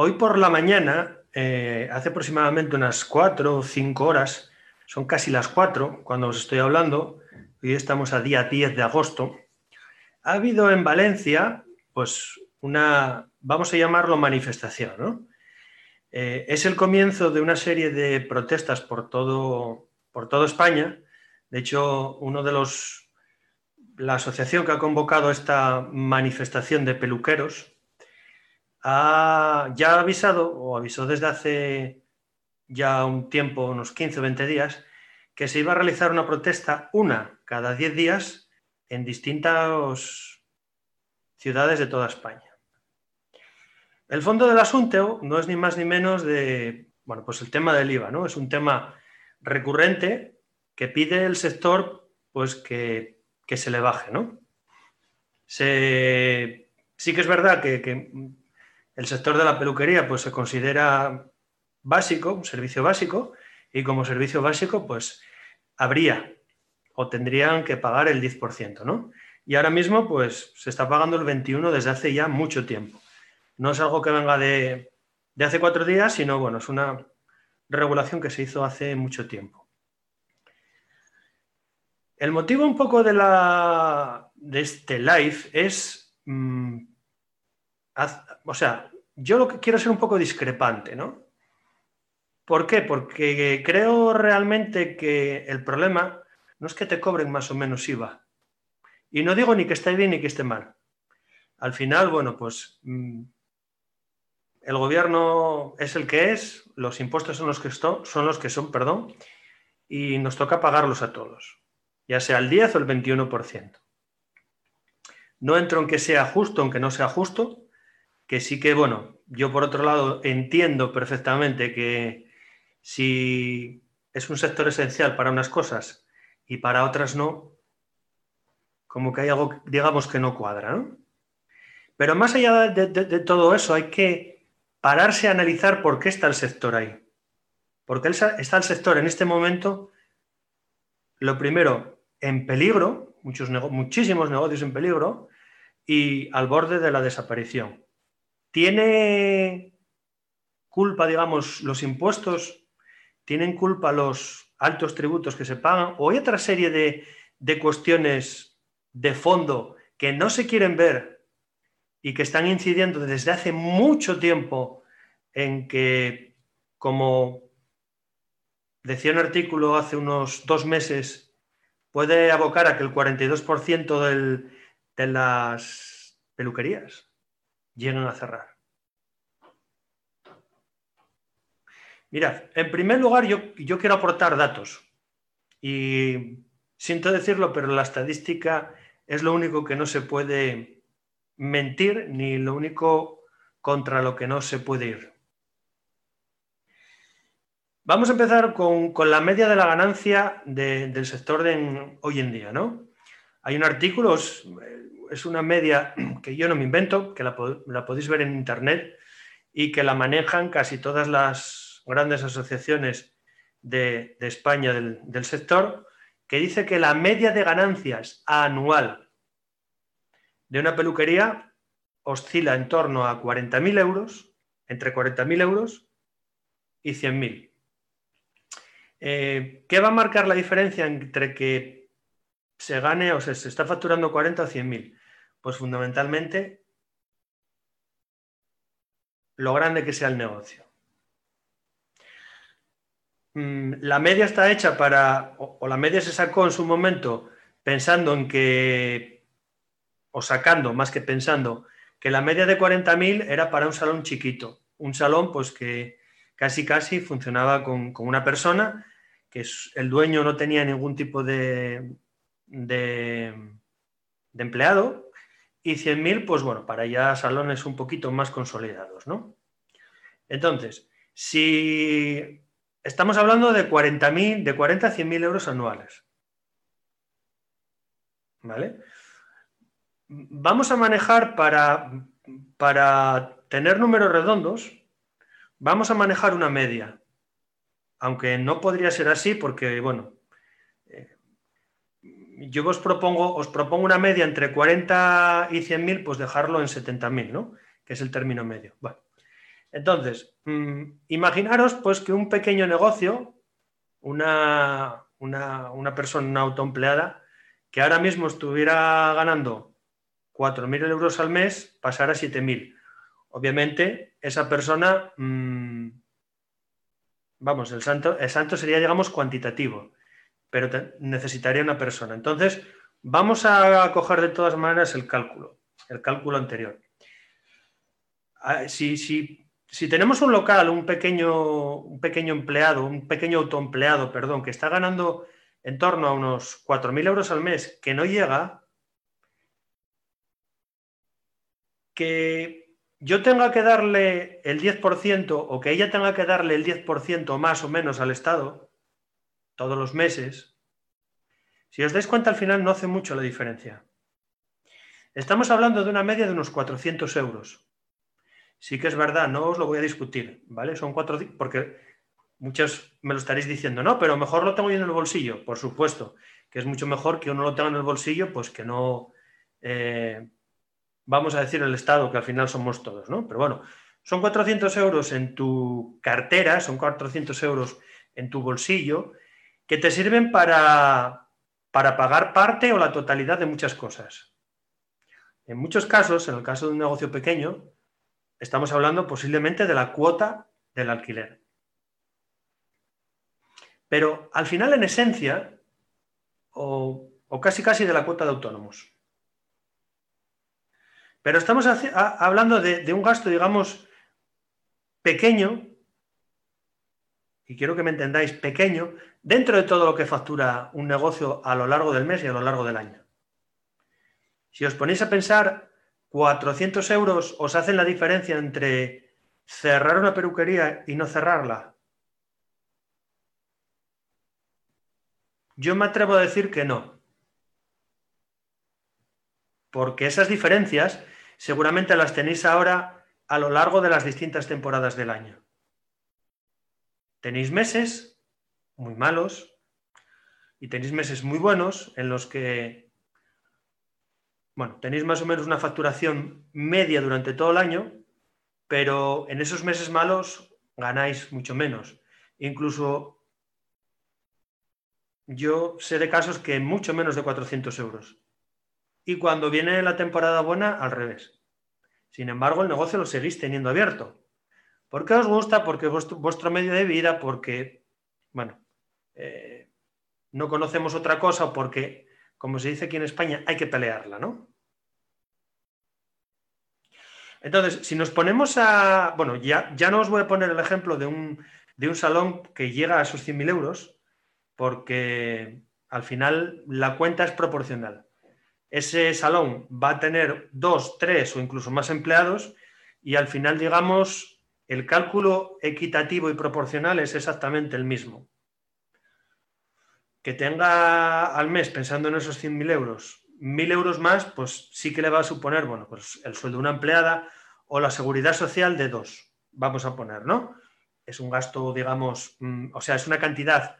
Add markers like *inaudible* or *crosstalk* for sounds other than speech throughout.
Hoy por la mañana, eh, hace aproximadamente unas cuatro o cinco horas, son casi las cuatro cuando os estoy hablando, hoy estamos a día 10 de agosto, ha habido en Valencia, pues una, vamos a llamarlo manifestación, ¿no? Eh, es el comienzo de una serie de protestas por todo, por toda España. De hecho, uno de los, la asociación que ha convocado esta manifestación de peluqueros ha, ya avisado, o avisó desde hace ya un tiempo, unos 15 o 20 días, que se iba a realizar una protesta, una cada 10 días, en distintas ciudades de toda España. El fondo del asunto no es ni más ni menos de, bueno, pues el tema del IVA, ¿no? Es un tema recurrente que pide el sector, pues que, se le baje, ¿no? sí que es verdad que, el sector de la peluquería, pues se considera básico, un servicio básico, y como servicio básico, pues habría o tendrían que pagar el 10%, ¿no? Y ahora mismo, pues se está pagando el 21% desde hace ya mucho tiempo. No es algo que venga de, hace cuatro días, sino bueno, es una regulación que se hizo hace mucho tiempo. El motivo un poco de, la, de este live es, mm, o sea, yo lo que quiero ser un poco discrepante, ¿no? ¿Por qué? Porque creo realmente que el problema no es que te cobren más o menos IVA. Y no digo ni que esté bien ni que esté mal. Al final, bueno, pues mm, el gobierno es el que es, los impuestos son los que son, son los que son, perdón, y nos toca pagarlos a todos, ya sea el 10 o el 21%. No entro en que sea justo, aunque no sea justo, que sí que, bueno, yo por otro lado entiendo perfectamente que si es un sector esencial para unas cosas y para otras no, como que hay algo, digamos, que no cuadra. Pero más allá de todo eso, hay que pararse a analizar por qué está el sector ahí. Porque está el sector en este momento, lo primero, en peligro, muchos muchísimos negocios en peligro, y al borde de la desaparición. ¿Tiene culpa, digamos, los impuestos? ¿Tienen culpa los altos tributos que se pagan? ¿O hay otra serie de, de cuestiones de fondo que no se quieren ver y que están incidiendo desde hace mucho tiempo en que, como decía un artículo hace unos dos meses, puede abocar a que el 42% de las peluquerías lleguen a cerrar. Mirad, en primer lugar yo, yo quiero aportar datos y siento decirlo, pero la estadística es lo único que no se puede mentir ni lo único contra lo que no se puede ir. Vamos a empezar con, la media de la ganancia del sector de hoy en día. ¿no? Hay un artículo, es, una media *clears throat* que yo no me invento, que la, podéis ver en Internet y que la manejan casi todas las grandes asociaciones de, España del, sector, que dice que la media de ganancias anual de una peluquería oscila en torno a 40.000 euros, entre 40.000 euros y 100.000. Eh, ¿Qué va a marcar la diferencia entre que se gane o se, se está facturando 40 o 100.000? Pues fundamentalmente lo grande que sea el negocio. Mm, la media está hecha para, o la media se sacó en su momento pensando en que o sacando más que pensando que la media de 40.000 era para un salón chiquito, un salón pues que casi casi funcionaba con, una persona, que el dueño no tenía ningún tipo de, de, empleado, y 100.000 pues bueno, para ya salones un poquito más consolidados, ¿no? Entonces, si estamos hablando de 40.000, de 40 a 100.000 euros anuales, ¿vale? vamos a manejar para, para tener números redondos, vamos a manejar una media. Aunque no podría ser así porque, bueno, yo os propongo, os propongo una media entre 40 y 100.000, pues dejarlo en 70.000, ¿no? Que es el término medio. Entonces, mm, imaginaros pues que un pequeño negocio, una, una, persona, una autoempleada, que ahora mismo estuviera ganando 4.000 euros al mes, pasara a 7.000. Obviamente, esa persona, mm, vamos, el santo, el santo sería, digamos, cuantitativo, pero necesitaría una persona. Entonces, vamos a coger de todas maneras el cálculo, el cálculo anterior. Ah, si, si tenemos un local, un pequeño, un pequeño empleado, un pequeño autoempleado, perdón, que está ganando en torno a unos 4.000 euros al mes, que no llega, que yo tenga que darle el 10% o que ella tenga que darle el 10% más o menos al Estado todos los meses, si os dais cuenta al final no hace mucho la diferencia. Estamos hablando de una media de unos 400 euros sí que es verdad, no os lo voy a discutir, ¿vale? Son cuatro, porque muchos me lo estaréis diciendo, no, pero mejor lo tengo yo en el bolsillo, por supuesto, que es mucho mejor que uno lo tenga en el bolsillo, pues que no, eh, vamos a decir el Estado, que al final somos todos, ¿no? Pero bueno, son 400 euros en tu cartera, son 400 euros en tu bolsillo, que te sirven para, para pagar parte o la totalidad de muchas cosas. En muchos casos, en el caso de un negocio pequeño, estamos hablando posiblemente de la cuota del alquiler. Pero al final, en esencia, o, casi casi de la cuota de autónomos. Pero estamos hablando de un gasto, digamos, pequeño, y quiero que me entendáis, pequeño, dentro de todo lo que factura un negocio a lo largo del mes y a lo largo del año. Si os ponéis a pensar 400 euros os hacen la diferencia entre cerrar una peluquería y no cerrarla. Yo me atrevo a decir que no. Porque esas diferencias seguramente las tenéis ahora a lo largo de las distintas temporadas del año. Tenéis meses muy malos y tenéis meses muy buenos en los que bueno, tenéis más o menos una facturación media durante todo el año, pero en esos meses malos ganáis mucho menos. Incluso yo sé de casos que mucho menos de 400 euros. Y cuando viene la temporada buena, al revés. Sin embargo, el negocio lo seguís teniendo abierto. ¿Por qué os gusta? Porque es vuestro, medio de vida, porque, bueno, eh, no conocemos otra cosa, porque como se dice aquí en España, hay que pelearla, ¿no? Entonces, si nos ponemos a. Bueno, ya, ya no os voy a poner el ejemplo de un, de un salón que llega a esos 100.000 euros, porque al final la cuenta es proporcional. Ese salón va a tener dos, tres o incluso más empleados y al final, digamos, el cálculo equitativo y proporcional es exactamente el mismo que tenga al mes, pensando en esos 100.000 euros, 1.000 euros más, pues sí que le va a suponer, bueno, pues el sueldo de una empleada o la seguridad social de dos, vamos a poner, ¿no? Es un gasto, digamos, mm, o sea, es una cantidad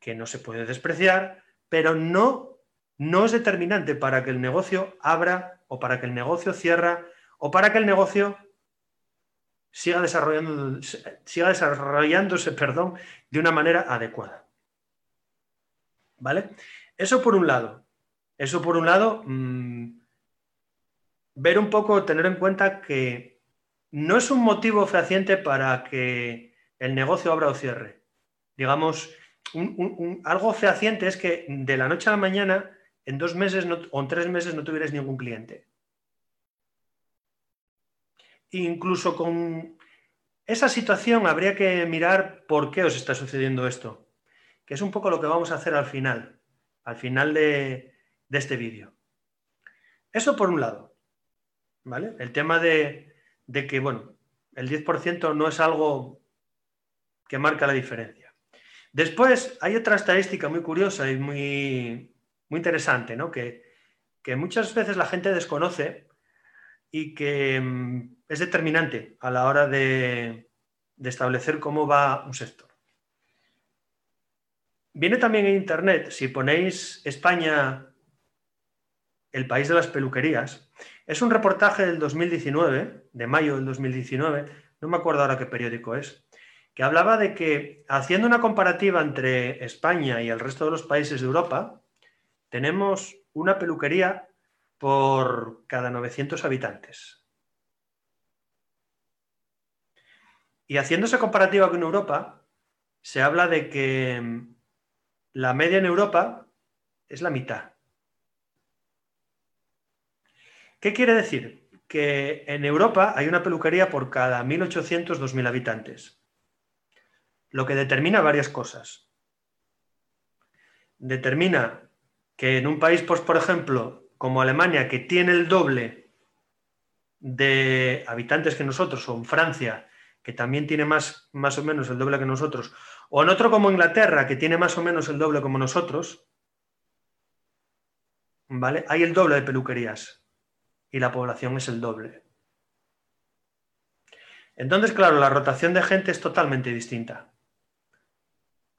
que no se puede despreciar, pero no, no es determinante para que el negocio abra o para que el negocio cierra o para que el negocio siga, desarrollando, siga desarrollándose perdón, de una manera adecuada. ¿Vale? Eso por un lado. Eso por un lado, mm, ver un poco, tener en cuenta que no es un motivo fehaciente para que el negocio abra o cierre. Digamos, algo fehaciente es que de la noche a la mañana, en dos meses o en tres meses no tuvierais ningún cliente. Incluso con esa situación habría que mirar por qué os está sucediendo esto que es un poco lo que vamos a hacer al final, al final de, este vídeo. Eso por un lado, ¿vale? El tema de, que, bueno, el 10% no es algo que marca la diferencia. Después hay otra estadística muy curiosa y muy, muy interesante, ¿no? Que, muchas veces la gente desconoce y que mm, es determinante a la hora de, de establecer cómo va un sector. Viene también en Internet, si ponéis España, el país de las peluquerías, Es un reportaje del 2019, de mayo del 2019, no me acuerdo ahora qué periódico es, que hablaba de que haciendo una comparativa entre España y el resto de los países de Europa, tenemos una peluquería por cada 900 habitantes. Y haciendo esa comparativa con Europa, se habla de que la media en Europa es la mitad. ¿Qué quiere decir? Que en Europa hay una peluquería por cada 1.800-2.000 habitantes, lo que determina varias cosas. Determina que en un país, pues, por ejemplo, como Alemania, que tiene el doble de habitantes que nosotros, o en Francia, que también tiene más, más o menos el doble que nosotros, o en otro como Inglaterra, que tiene más o menos el doble como nosotros, ¿vale? Hay el doble de peluquerías y la población es el doble. Entonces, claro, la rotación de gente es totalmente distinta.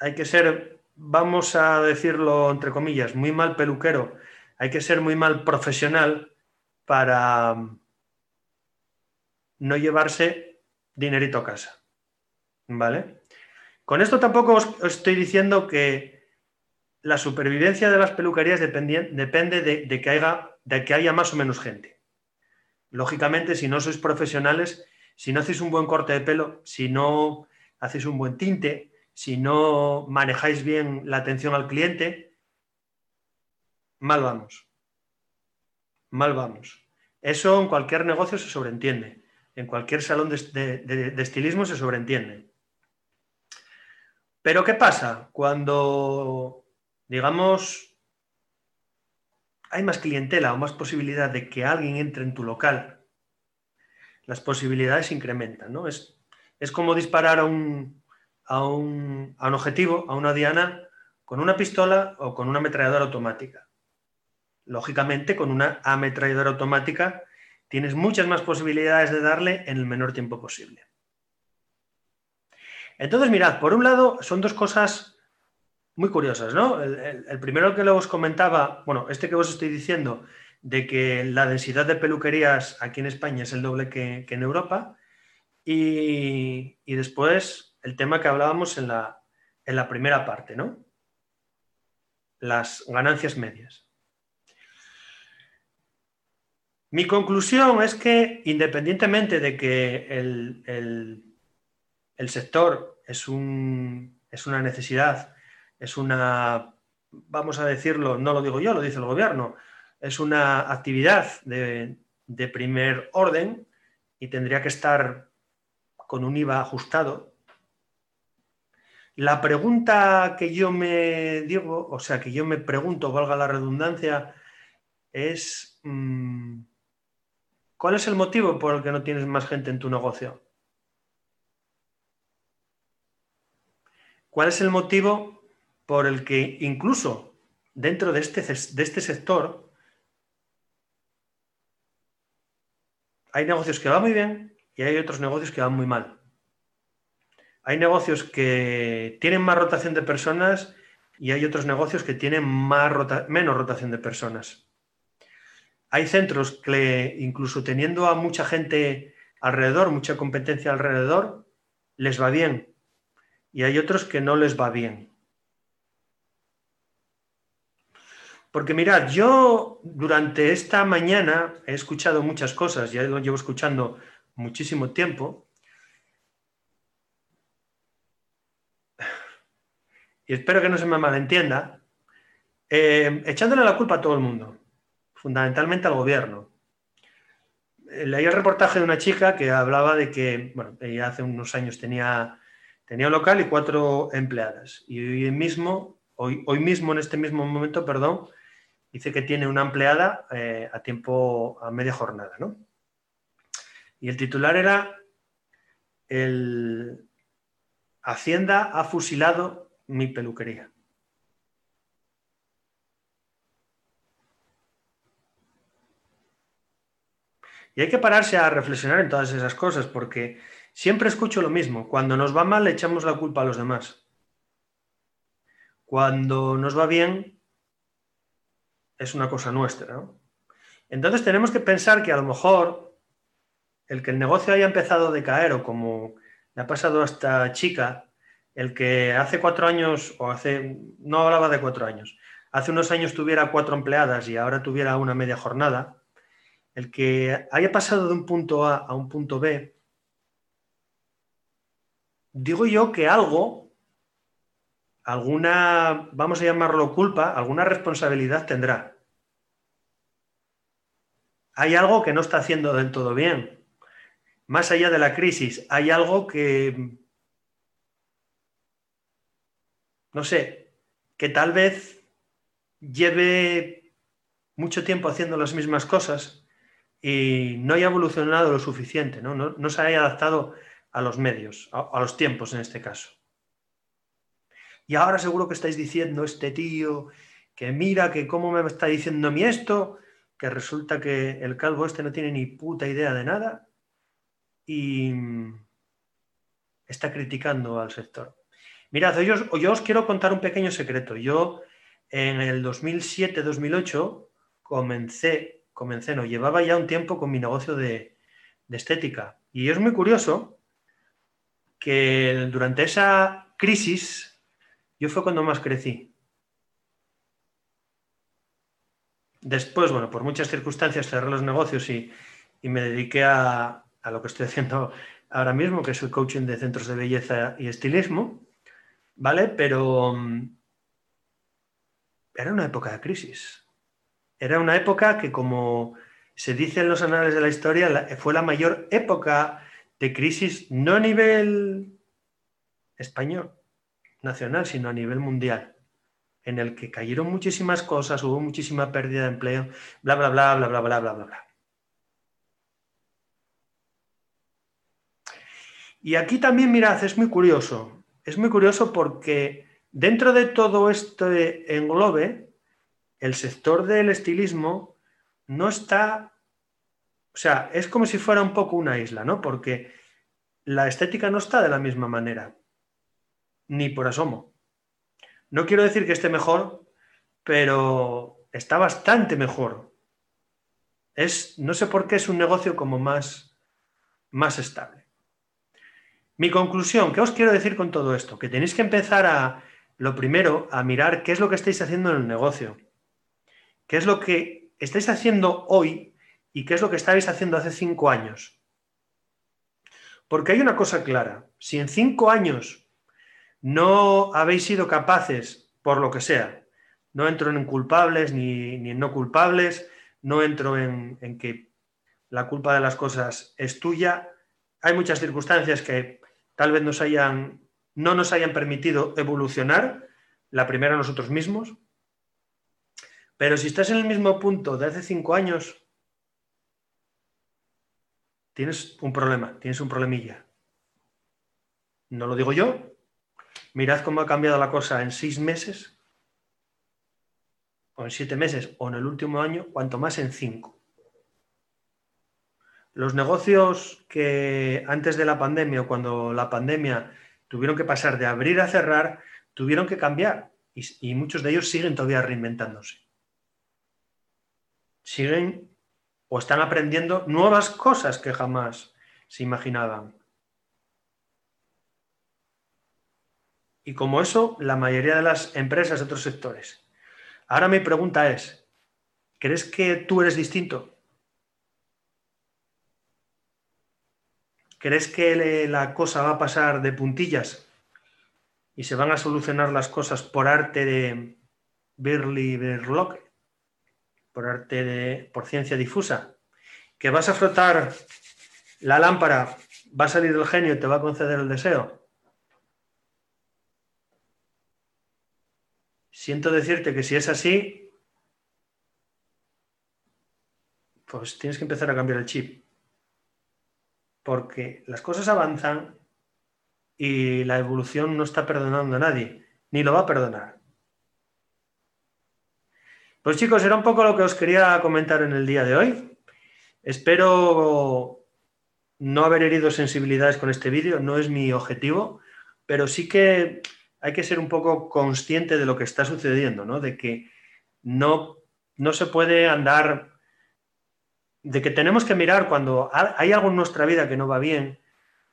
Hay que ser, vamos a decirlo entre comillas, muy mal peluquero, hay que ser muy mal profesional para mm, no llevarse dinerito a casa. ¿Vale? Con esto tampoco os estoy diciendo que la supervivencia de las peluquerías depende de, que haya, de que haya más o menos gente. Lógicamente, si no sois profesionales, si no hacéis un buen corte de pelo, si no hacéis un buen tinte, si no manejáis bien la atención al cliente, mal vamos. Mal vamos. Eso en cualquier negocio se sobreentiende. En cualquier salón de estilismo se sobreentiende. Pero ¿qué pasa cuando, digamos, hay más clientela o más posibilidad de que alguien entre en tu local? Las posibilidades incrementan, ¿no? Es, es como disparar a un, a, un, a un objetivo, a una diana, con una pistola o con una ametralladora automática. Lógicamente, con una ametralladora automática tienes muchas más posibilidades de darle en el menor tiempo posible. Entonces, mirad, por un lado, son dos cosas muy curiosas, ¿no? El, primero que os comentaba, bueno, este que os estoy diciendo, de que la densidad de peluquerías aquí en España es el doble que, en Europa. Y, después el tema que hablábamos en la, en la primera parte, ¿no? Las ganancias medias. Mi conclusión es que independientemente de que el, el sector es, un, es una necesidad, es una, vamos a decirlo, no lo digo yo, lo dice el gobierno, es una actividad de, de primer orden y tendría que estar con un IVA ajustado. La pregunta que yo me digo, o sea, que yo me pregunto, valga la redundancia, es mm, ¿cuál es el motivo por el que no tienes más gente en tu negocio? ¿Cuál es el motivo por el que incluso dentro de este, de este sector hay negocios que van muy bien y hay otros negocios que van muy mal? Hay negocios que tienen más rotación de personas y hay otros negocios que tienen más menos rotación de personas. Hay centros que incluso teniendo a mucha gente alrededor, mucha competencia alrededor, les va bien y hay otros que no les va bien. Porque mirad, yo durante esta mañana he escuchado muchas cosas, ya lo llevo escuchando muchísimo tiempo. Y espero que no se me malentienda, eh, echándole la culpa a todo el mundo, fundamentalmente al gobierno. Eh, leí el reportaje de una chica que hablaba de que, bueno, ella hace unos años tenía Tenía un local y cuatro empleadas. Y hoy mismo, hoy, hoy mismo, en este mismo momento, perdón, dice que tiene una empleada eh, a tiempo, a media jornada, ¿no? Y el titular era el Hacienda ha fusilado mi peluquería. Y hay que pararse a reflexionar en todas esas cosas, porque Siempre escucho lo mismo. Cuando nos va mal le echamos la culpa a los demás. Cuando nos va bien es una cosa nuestra. Entonces tenemos que pensar que a lo mejor el que el negocio haya empezado a decaer o como le ha pasado a esta chica, el que hace cuatro años, o hace, no hablaba de cuatro años, hace unos años tuviera cuatro empleadas y ahora tuviera una media jornada, el que haya pasado de un punto A a un punto B, digo yo que algo, alguna, vamos a llamarlo culpa, alguna responsabilidad tendrá. Hay algo que no está haciendo del todo bien. Más allá de la crisis, hay algo que, no sé, que tal vez lleve mucho tiempo haciendo las mismas cosas y no haya evolucionado lo suficiente, no, no, se haya adaptado a los medios, a, los tiempos en este caso. Y ahora seguro que estáis diciendo, este tío, que mira, que cómo me está diciendo a mí esto, que resulta que el calvo este no tiene ni puta idea de nada y está criticando al sector. Mirad, yo, yo os quiero contar un pequeño secreto. Yo en el 2007-2008 comencé, comencé, no, llevaba ya un tiempo con mi negocio de, estética. Y es muy curioso que durante esa crisis yo fue cuando más crecí. Después, bueno, por muchas circunstancias cerré los negocios y, me dediqué a, lo que estoy haciendo ahora mismo, que es el coaching de centros de belleza y estilismo, ¿vale? Pero, mm, era una época de crisis. Era una época que, como se dice en los anales de la historia, fue la mayor época de crisis, no a nivel español, nacional, sino a nivel mundial, en el que cayeron muchísimas cosas, hubo muchísima pérdida de empleo, bla, bla, bla, bla, bla, bla, bla, bla, bla. Y aquí también, mirad, es muy curioso. Es muy curioso porque Dentro de todo este englobe, el sector del estilismo no está, o sea, es como si fuera un poco una isla, ¿no? Porque la estética no está de la misma manera, ni por asomo. No quiero decir que esté mejor, pero está bastante mejor. Es, no sé por qué es un negocio como más, más estable. Mi conclusión, ¿qué os quiero decir con todo esto? Que tenéis que empezar a lo primero, a mirar qué es lo que estáis haciendo en el negocio. ¿Qué es lo que estáis haciendo hoy y qué es lo que estáis haciendo hace cinco años? Porque hay una cosa clara. Si en cinco años no habéis sido capaces, por lo que sea, no entro en culpables ni, en no culpables, no entro en, en que la culpa de las cosas es tuya, hay muchas circunstancias que tal vez nos hayan no nos hayan permitido evolucionar, la primera nosotros mismos. Pero si estás en el mismo punto de hace cinco años, tienes un problema, tienes un problemilla. No lo digo yo. Mirad cómo ha cambiado la cosa en seis meses, o en siete meses, o en el último año, cuanto más en cinco. Los negocios que antes de la pandemia o cuando la pandemia tuvieron que pasar de abrir a cerrar, tuvieron que cambiar y, muchos de ellos siguen todavía reinventándose. Siguen o están aprendiendo nuevas cosas que jamás se imaginaban. Y como eso, la mayoría de las empresas de otros sectores. Ahora mi pregunta es, ¿crees que tú eres distinto? ¿Crees que la cosa va a pasar de puntillas y se van a solucionar las cosas por arte de Birli Berloque? Por arte de, por ciencia difusa. Que vas a frotar la lámpara, va a salir el genio y te va a conceder el deseo. Siento decirte que si es así, pues tienes que empezar a cambiar el chip porque las cosas avanzan y la evolución no está perdonando a nadie, ni lo va a perdonar. Pues chicos, era un poco lo que os quería comentar en el día de hoy. Espero no haber herido sensibilidades con este vídeo, no es mi objetivo, pero sí que hay que ser un poco consciente de lo que está sucediendo, ¿no? De que no, no se puede andar de que tenemos que mirar cuando hay algo en nuestra vida que no va bien,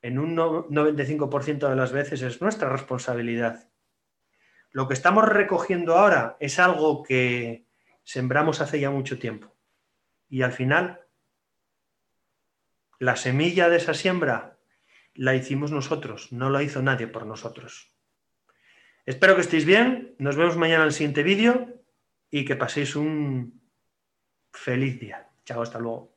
en un 95% de las veces es nuestra responsabilidad. Lo que estamos recogiendo ahora es algo que sembramos hace ya mucho tiempo. Y al final, la semilla de esa siembra la hicimos nosotros, no la hizo nadie por nosotros. Espero que estéis bien, nos vemos mañana en el siguiente vídeo y que paséis un feliz día. Chao, hasta luego.